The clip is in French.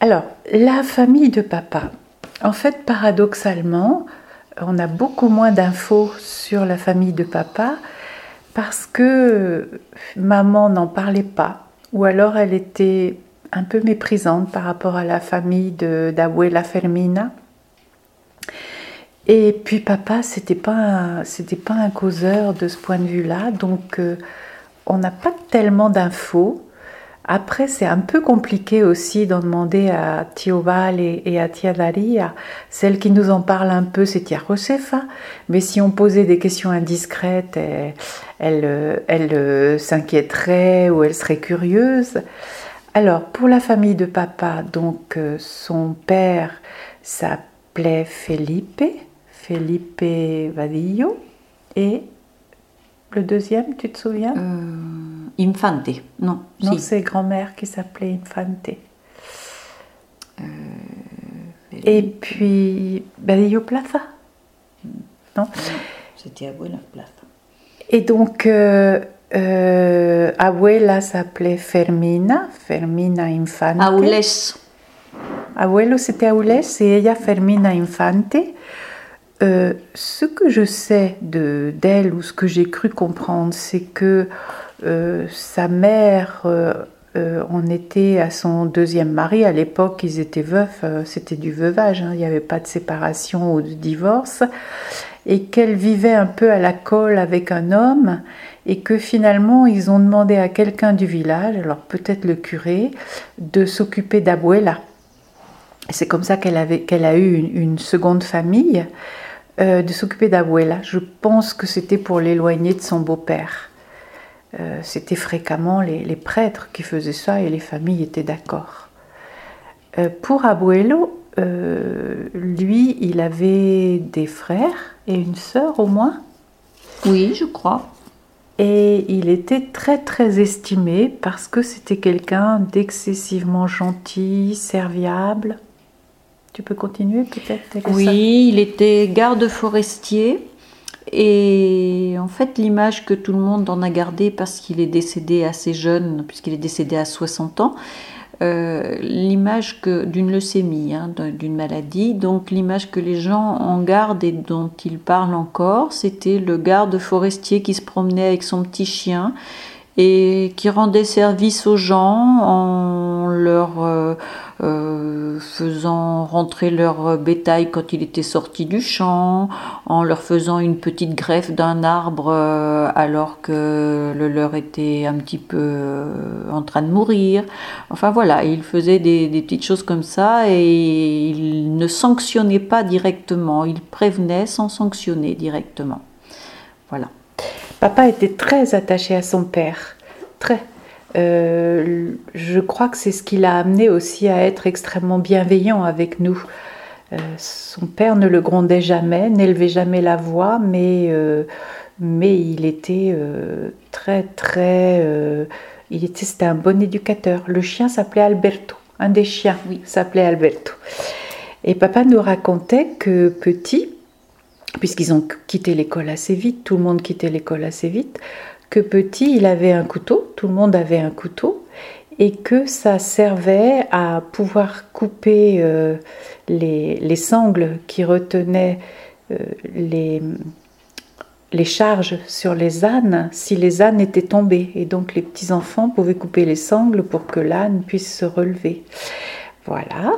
Alors, la famille de papa. En fait, paradoxalement, on a beaucoup moins d'infos sur la famille de papa parce que maman n'en parlait pas ou alors elle était un peu méprisante par rapport à la famille d'Abuela Fermina. Et puis papa, c'était pas pas un causeur de ce point de vue-là, donc euh, on n'a pas tellement d'infos. Après, c'est un peu compliqué aussi d'en demander à Tioval et, à Tia Daria. Celle qui nous en parle un peu, c'est Tia Josefa. Mais si on posait des questions indiscrètes, elle, elle, euh, s'inquiéterait ou elle serait curieuse. Alors, pour la famille de papa, donc euh, son père s'appelait Felipe, Felipe Vadillo, et le deuxième, tu te souviens? Euh, Infante, non. Non, c'est grand-mère qui s'appelait Infante. Euh, Et puis, Badillo Plaza Non C'était Abuela Plaza. Et donc, euh, euh, Abuela s'appelait Fermina, Fermina Infante. Aules. Abuelo, c'était Aules et ella Fermina Infante. Ce que je sais d'elle ou ce que j'ai cru comprendre, c'est que sa mère euh, en était à son deuxième mari. À l'époque, ils étaient veufs, c'était du veuvage, hein. il n'y avait pas de séparation ou de divorce, et qu'elle vivait un peu à la colle avec un homme, et que finalement, ils ont demandé à quelqu'un du village, alors peut-être le curé, de s'occuper d'Abuela. C'est comme ça qu'elle a eu une seconde famille. Euh, de s'occuper d'Abuela. Je pense que c'était pour l'éloigner de son beau-père. Euh, c'était fréquemment les, prêtres qui faisaient ça et les familles étaient d'accord. Euh, pour Abuelo, lui, il avait des frères et une sœur au moins. Oui, je crois. Et il était très très estimé parce que c'était quelqu'un d'excessivement gentil, serviable. Tu peux continuer peut-être Oui, il était garde forestier. Et en fait, l'image que tout le monde en a gardée parce qu'il est décédé assez jeune, puisqu'il est décédé à 60 ans, euh, l'image d'une leucémie, hein, d'une maladie. Donc l'image que les gens en gardent et dont ils parlent encore, c'était le garde forestier qui se promenait avec son petit chien et qui rendait service aux gens en leur euh, euh, faisant rentrer leur bétail quand il était sorti du champ, en leur faisant une petite greffe d'un arbre euh, alors que le leur était un petit peu en train de mourir. Enfin voilà, il faisait des, des petites choses comme ça et il ne sanctionnait pas directement, il prévenait sans sanctionner directement. Voilà. Papa était très attaché à son père, très. Euh, je crois que c'est ce qui l'a amené aussi à être extrêmement bienveillant avec nous. Euh, son père ne le grondait jamais, n'élevait jamais la voix, mais, euh, mais il était très très... il était, c'était un bon éducateur. Le chien s'appelait Alberto, un des chiens oui. s'appelait Alberto. Et papa nous racontait que petit, puisqu'ils ont quitté l'école assez vite, tout le monde quittait l'école assez vite, que petit, il avait un couteau, tout le monde avait un couteau, et que ça servait à pouvoir couper euh, les, sangles qui retenaient euh, les, les charges sur les ânes si les ânes étaient tombés. Et donc les petits-enfants pouvaient couper les sangles pour que l'âne puisse se relever. Voilà.